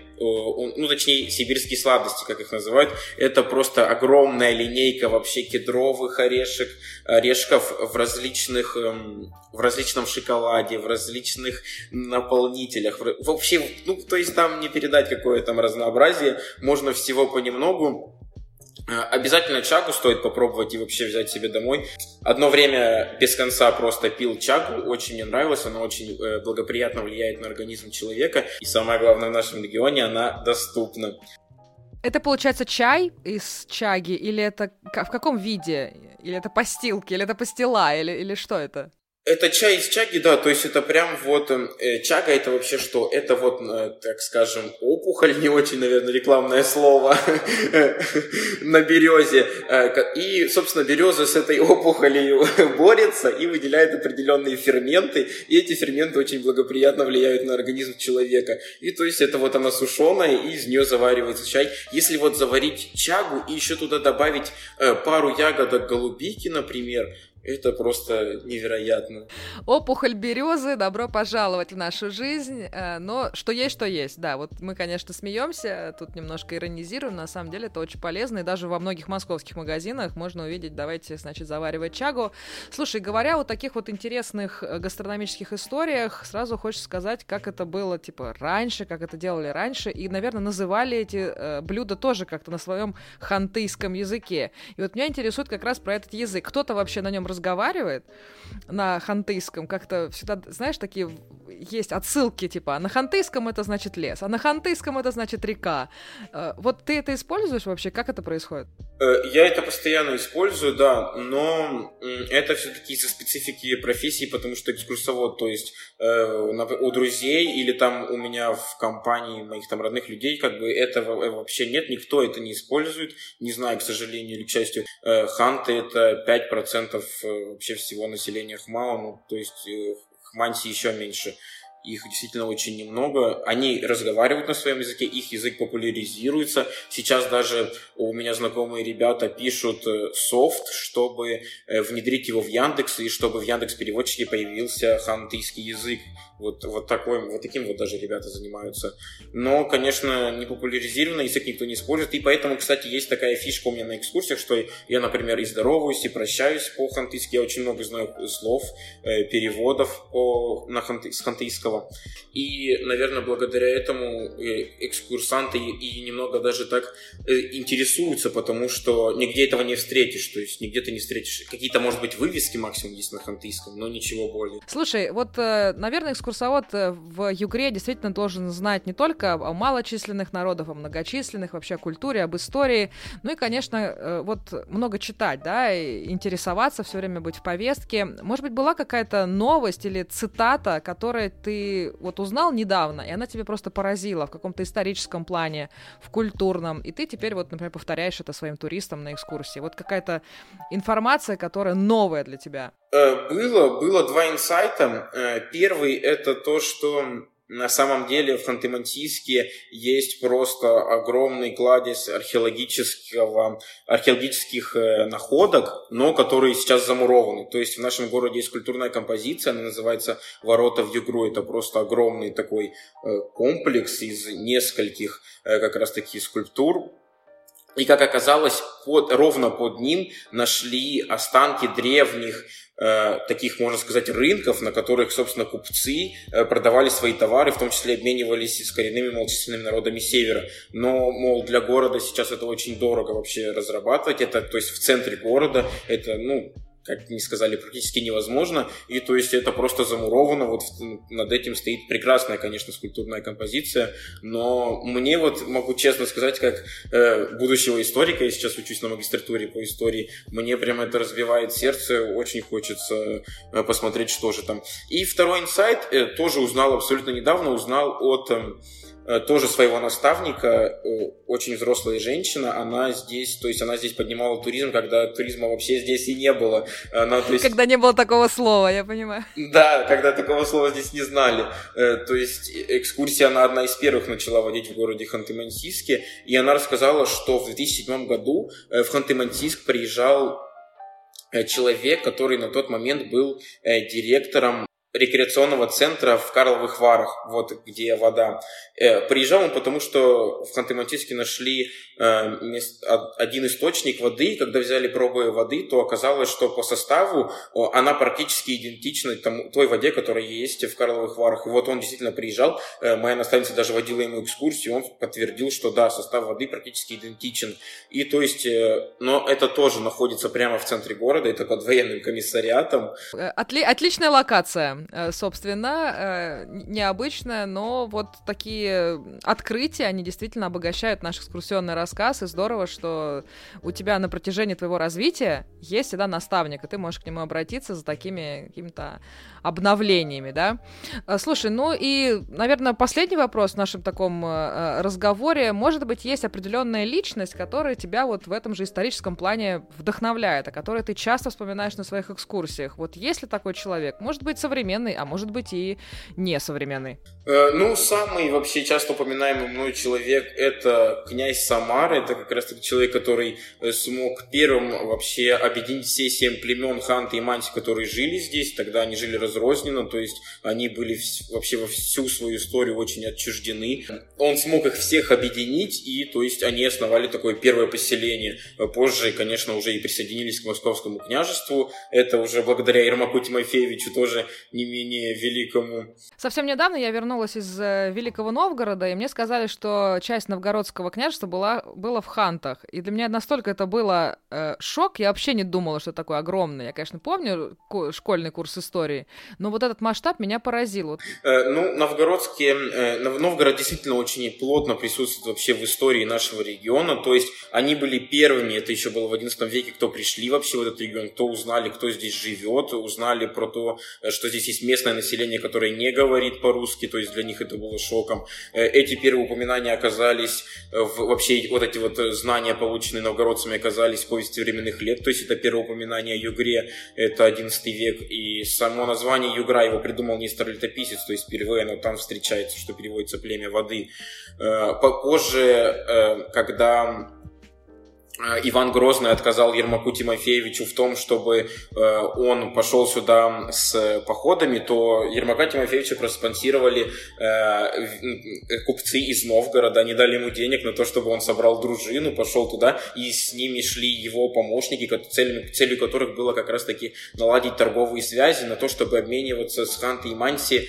ну, точнее, сибирские сладости, как их называют. Это просто огромная линейка вообще кедровых орешек, орешков в различных, эм, в различном шоколаде, в различных наполнителях. Вообще, ну, то есть там не передать, какое там разнообразие. Можно всего понемногу. Э, обязательно чагу стоит попробовать и вообще взять себе домой. Одно время без конца просто пил чагу, очень мне нравилось, она очень э, благоприятно влияет на организм человека. И самое главное, в нашем регионе она доступна. Это получается чай из чаги, или это в каком виде? Или это постилки, или это пастила, или, или что это? Это чай из чаги, да, то есть это прям вот, эм, э, чага это вообще что? Это вот, э, так скажем, опухоль, не очень, наверное, рекламное слово, на березе. Э, и, собственно, береза с этой опухолью борется и выделяет определенные ферменты, и эти ферменты очень благоприятно влияют на организм человека. И то есть это вот она сушеная, и из нее заваривается чай. Если вот заварить чагу и еще туда добавить э, пару ягодок голубики, например, это просто невероятно. Опухоль березы, добро пожаловать в нашу жизнь. Э, но что есть, что есть. Да, вот мы, конечно, смеемся, тут немножко иронизируем. На самом деле это очень полезно. И даже во многих московских магазинах можно увидеть, давайте, значит, заваривать чагу. Слушай, говоря о таких вот интересных э, гастрономических историях, сразу хочется сказать, как это было, типа, раньше, как это делали раньше. И, наверное, называли эти э, блюда тоже как-то на своем хантыйском языке. И вот меня интересует как раз про этот язык. Кто-то вообще на нем разговаривает на хантыйском, как-то всегда, знаешь, такие есть отсылки, типа, на хантыйском это значит лес, а на хантыйском это значит река. Э, вот ты это используешь вообще? Как это происходит? Э, я это постоянно использую, да, но это все-таки из-за специфики профессии, потому что экскурсовод, то есть э, у друзей или там у меня в компании моих там родных людей, как бы этого вообще нет, никто это не использует, не знаю, к сожалению или к счастью, э, ханты это 5% вообще всего населения Хмао, ну, то есть Хманси еще меньше их действительно очень немного. Они разговаривают на своем языке, их язык популяризируется. Сейчас даже у меня знакомые ребята пишут э, софт, чтобы э, внедрить его в Яндекс, и чтобы в Яндекс переводчике появился хантыйский язык. Вот, вот, такой, вот таким вот даже ребята занимаются. Но, конечно, не популяризировано, язык никто не использует. И поэтому, кстати, есть такая фишка у меня на экскурсиях, что я, например, и здороваюсь, и прощаюсь по-хантыйски. Я очень много знаю слов, э, переводов по, на ханты, с хантыйского. И, наверное, благодаря этому э, экскурсанты и немного даже так э, интересуются, потому что нигде этого не встретишь. То есть нигде ты не встретишь. Какие-то, может быть, вывески максимум есть на хантыйском, но ничего более. Слушай, вот, наверное, экскурсовод в Югре действительно должен знать не только о малочисленных народах, о многочисленных, вообще о культуре, об истории, ну и, конечно, вот много читать, да, и интересоваться, все время быть в повестке. Может быть, была какая-то новость или цитата, которой ты вот узнал недавно, и она тебе просто поразила в каком-то историческом плане, в культурном, и ты теперь вот, например, повторяешь это своим туристам на экскурсии. Вот какая-то информация, которая новая для тебя. Э, было, было два инсайта. Э, первый это то, что на самом деле в Ханты-Мансийске есть просто огромный кладезь археологического, археологических э, находок, но которые сейчас замурованы. То есть в нашем городе есть культурная композиция, она называется «Ворота в Югру». Это просто огромный такой комплекс из нескольких как раз-таки скульптур, и, как оказалось, под, ровно под ним нашли останки древних таких, можно сказать, рынков, на которых, собственно, купцы э, продавали свои товары, в том числе обменивались с коренными малочисленными народами Севера. Но, мол, для города сейчас это очень дорого вообще разрабатывать. Это, то есть, в центре города это, ну, как мне сказали, практически невозможно. И то есть это просто замуровано. Вот над этим стоит прекрасная, конечно, скульптурная композиция. Но мне вот, могу честно сказать, как э, будущего историка, я сейчас учусь на магистратуре по истории, мне прямо это разбивает сердце. Очень хочется э, посмотреть, что же там. И второй инсайт э, тоже узнал абсолютно недавно. Узнал от... Э, тоже своего наставника, э, очень взрослая женщина, она здесь, то есть она здесь поднимала туризм, когда туризма вообще здесь и не было. Она, то есть... Когда не было такого слова, я понимаю. Да, когда такого слова здесь не знали. Э, то есть экскурсия она одна из первых начала водить в городе Ханты-Мансийске, и она рассказала, что в 2007 году в Ханты-Мансийск приезжал человек, который на тот момент был директором рекреационного центра в Карловых Варах, вот где вода. Э, приезжал он потому, что в Ханты-Мансийске нашли э, один источник воды, и когда взяли пробы воды, то оказалось, что по составу она практически идентична той воде, которая есть в Карловых Варах. И вот он действительно приезжал, э, моя наставница даже водила ему экскурсию, он подтвердил, что да, состав воды практически идентичен. И то есть, но это тоже находится прямо в центре города, это под военным комиссариатом. Отли- отличная локация. Собственно, необычное, но вот такие открытия, они действительно обогащают наш экскурсионный рассказ, и здорово, что у тебя на протяжении твоего развития есть всегда наставник, и ты можешь к нему обратиться за такими какими-то обновлениями, да. Э, слушай, ну и, наверное, последний вопрос в нашем таком разговоре. Может быть, есть определенная личность, которая тебя вот в этом же историческом плане вдохновляет, о которой ты часто вспоминаешь на своих экскурсиях. Вот есть ли такой человек? Может быть, современный а может быть и не современный? Э, ну, самый вообще часто упоминаемый мной человек – это князь Самары. Это как раз таки человек, который э, смог первым вообще объединить все семь племен Ханты и Манси, которые жили здесь. Тогда они жили разрозненно, то есть они были вообще во всю свою историю очень отчуждены. Он смог их всех объединить, и то есть они основали такое первое поселение. Позже, конечно, уже и присоединились к Московскому княжеству. Это уже благодаря Ермаку Тимофеевичу тоже не не менее великому. Совсем недавно я вернулась из э, Великого Новгорода, и мне сказали, что часть новгородского княжества была, была в Хантах. И для меня настолько это было э, шок, я вообще не думала, что такое огромное. Я, конечно, помню школьный курс истории, но вот этот масштаб меня поразил. Э, ну, новгородские... Э, Новгород действительно очень плотно присутствует вообще в истории нашего региона, то есть они были первыми, это еще было в XI веке, кто пришли вообще в этот регион, кто узнали, кто здесь живет, узнали про то, э, что здесь есть местное население, которое не говорит по-русски, то есть для них это было шоком. Э, эти первые упоминания оказались, э, в, вообще вот эти вот знания, полученные новгородцами, оказались в повести временных лет, то есть это первое упоминание о Югре, это XI век, и само название Югра его придумал Нестор Летописец, то есть впервые оно там встречается, что переводится племя воды. Позже, когда Э, Иван Грозный отказал Ермаку Тимофеевичу в том, чтобы э, он пошел сюда с походами, то Ермака Тимофеевича проспонсировали э, купцы из Новгорода. Они дали ему денег на то, чтобы он собрал дружину, пошел туда, и с ними шли его помощники, целью, целью которых было как раз-таки наладить торговые связи, на то, чтобы обмениваться с Ханты и Манси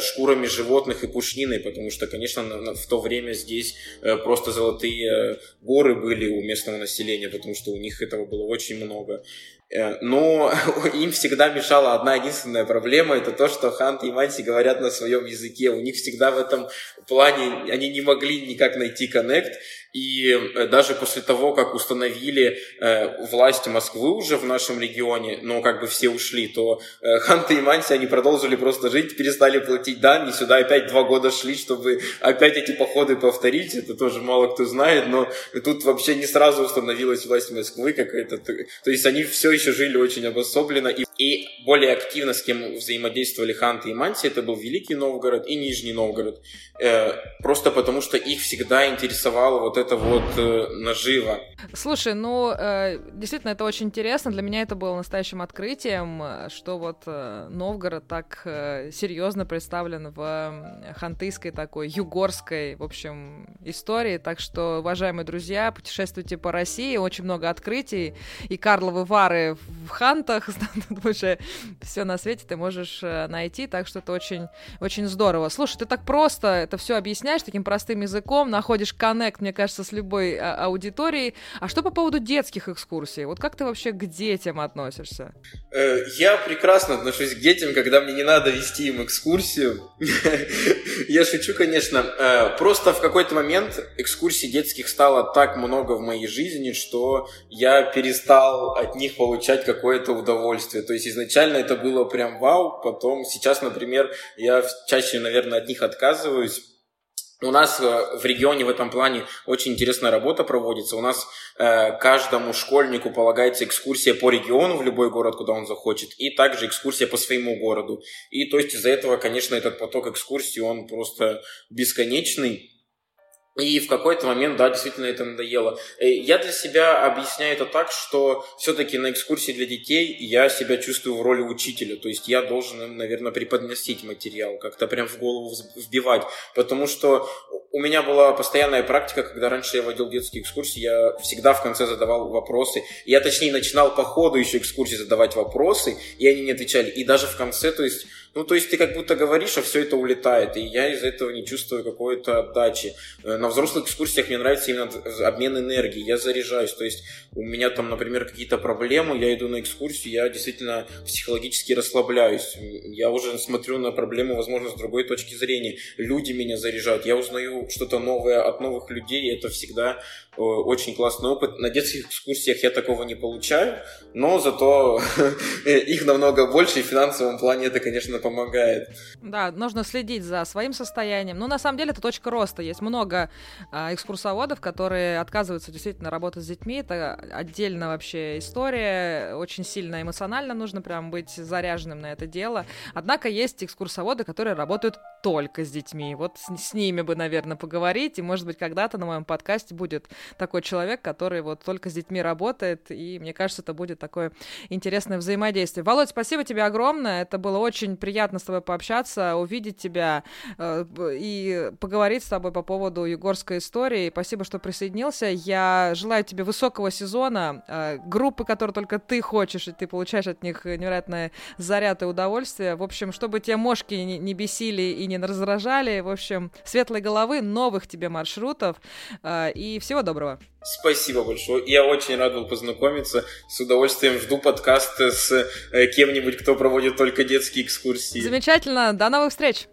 шкурами животных и пушниной, потому что, конечно, в то время здесь просто золотые горы были у местного населения, потому что у них этого было очень много. Э, но им всегда мешала одна единственная проблема, это то, что Хант и Манси говорят на своем языке. У них всегда в этом плане они не могли никак найти коннект. И э, даже после того, как установили э, власть Москвы уже в нашем регионе, но как бы все ушли, то э, Ханты и Манси, они продолжили просто жить, перестали платить дани, сюда опять два года шли, чтобы опять эти походы повторить, это тоже мало кто знает, но тут вообще не сразу установилась власть Москвы какая-то, то есть они все еще жили очень обособленно, и, и более активно с кем взаимодействовали Ханты и Манси, это был Великий Новгород и Нижний Новгород, э, просто потому что их всегда интересовало вот это вот э, наживо. Слушай, ну, э, действительно, это очень интересно. Для меня это было настоящим открытием, что вот э, Новгород так э, серьезно представлен в хантыйской такой, югорской, в общем, истории. Так что, уважаемые друзья, путешествуйте по России, очень много открытий. И Карловы Вары в Хантах, уже все на свете ты можешь э, найти, так что это очень, очень здорово. Слушай, ты так просто это все объясняешь таким простым языком, находишь коннект, мне кажется, кажется, с любой а, аудиторией. А что по поводу детских экскурсий? Вот как ты вообще к детям относишься? Э, я прекрасно отношусь к детям, когда мне не надо вести им экскурсию. Я шучу, конечно. Э, просто в какой-то момент экскурсий детских стало так много в моей жизни, что я перестал от них получать какое-то удовольствие. То есть изначально это было прям вау, потом сейчас, например, я чаще, наверное, от них отказываюсь, у нас э, в регионе в этом плане очень интересная работа проводится. У нас э, каждому школьнику полагается экскурсия по региону в любой город, куда он захочет, и также экскурсия по своему городу. И то есть из-за этого, конечно, этот поток экскурсий, он просто бесконечный. И в какой-то момент, да, действительно это надоело. Э, я для себя объясняю это так, что все-таки на экскурсии для детей я себя чувствую в роли учителя. То есть я должен наверное, преподносить материал, как-то прям в голову вбивать. Потому что у меня была постоянная практика, когда раньше я водил детские экскурсии, я всегда в конце задавал вопросы. Я, точнее, начинал по ходу еще экскурсии задавать вопросы, и они не отвечали. И даже в конце, то есть ну, то есть ты как будто говоришь, а все это улетает, и я из этого не чувствую какой-то отдачи. Э, на взрослых экскурсиях мне нравится именно обмен энергией, я заряжаюсь, то есть у меня там, например, какие-то проблемы, я иду на экскурсию, я действительно психологически расслабляюсь, я уже смотрю на проблему, возможно, с другой точки зрения. Люди меня заряжают, я узнаю что-то новое от новых людей, это всегда э, очень классный опыт. На детских экскурсиях я такого не получаю, но зато их намного больше, и в финансовом плане это, конечно, конечно, помогает. Да, нужно следить за своим состоянием. Но на самом деле это точка роста. Есть много э, экскурсоводов, которые отказываются действительно работать с детьми. Это отдельно вообще история. Очень сильно эмоционально нужно прям быть заряженным на это дело. Однако есть экскурсоводы, которые работают только с детьми. Вот с, с ними бы, наверное, поговорить. И, может быть, когда-то на моем подкасте будет такой человек, который вот только с детьми работает. И мне кажется, это будет такое интересное взаимодействие. Володь, спасибо тебе огромное. Это было очень приятно приятно с тобой пообщаться, увидеть тебя э, и поговорить с тобой по поводу югорской истории. Спасибо, что присоединился. Я желаю тебе высокого сезона, э, группы, которые только ты хочешь, и ты получаешь от них невероятное заряд и удовольствие. В общем, чтобы те мошки не, не бесили и не раздражали. В общем, светлой головы, новых тебе маршрутов э, и всего доброго. Спасибо большое. Я очень рад был познакомиться. С удовольствием жду подкаста с э, кем-нибудь, кто проводит только детские экскурсии. Замечательно. До новых встреч.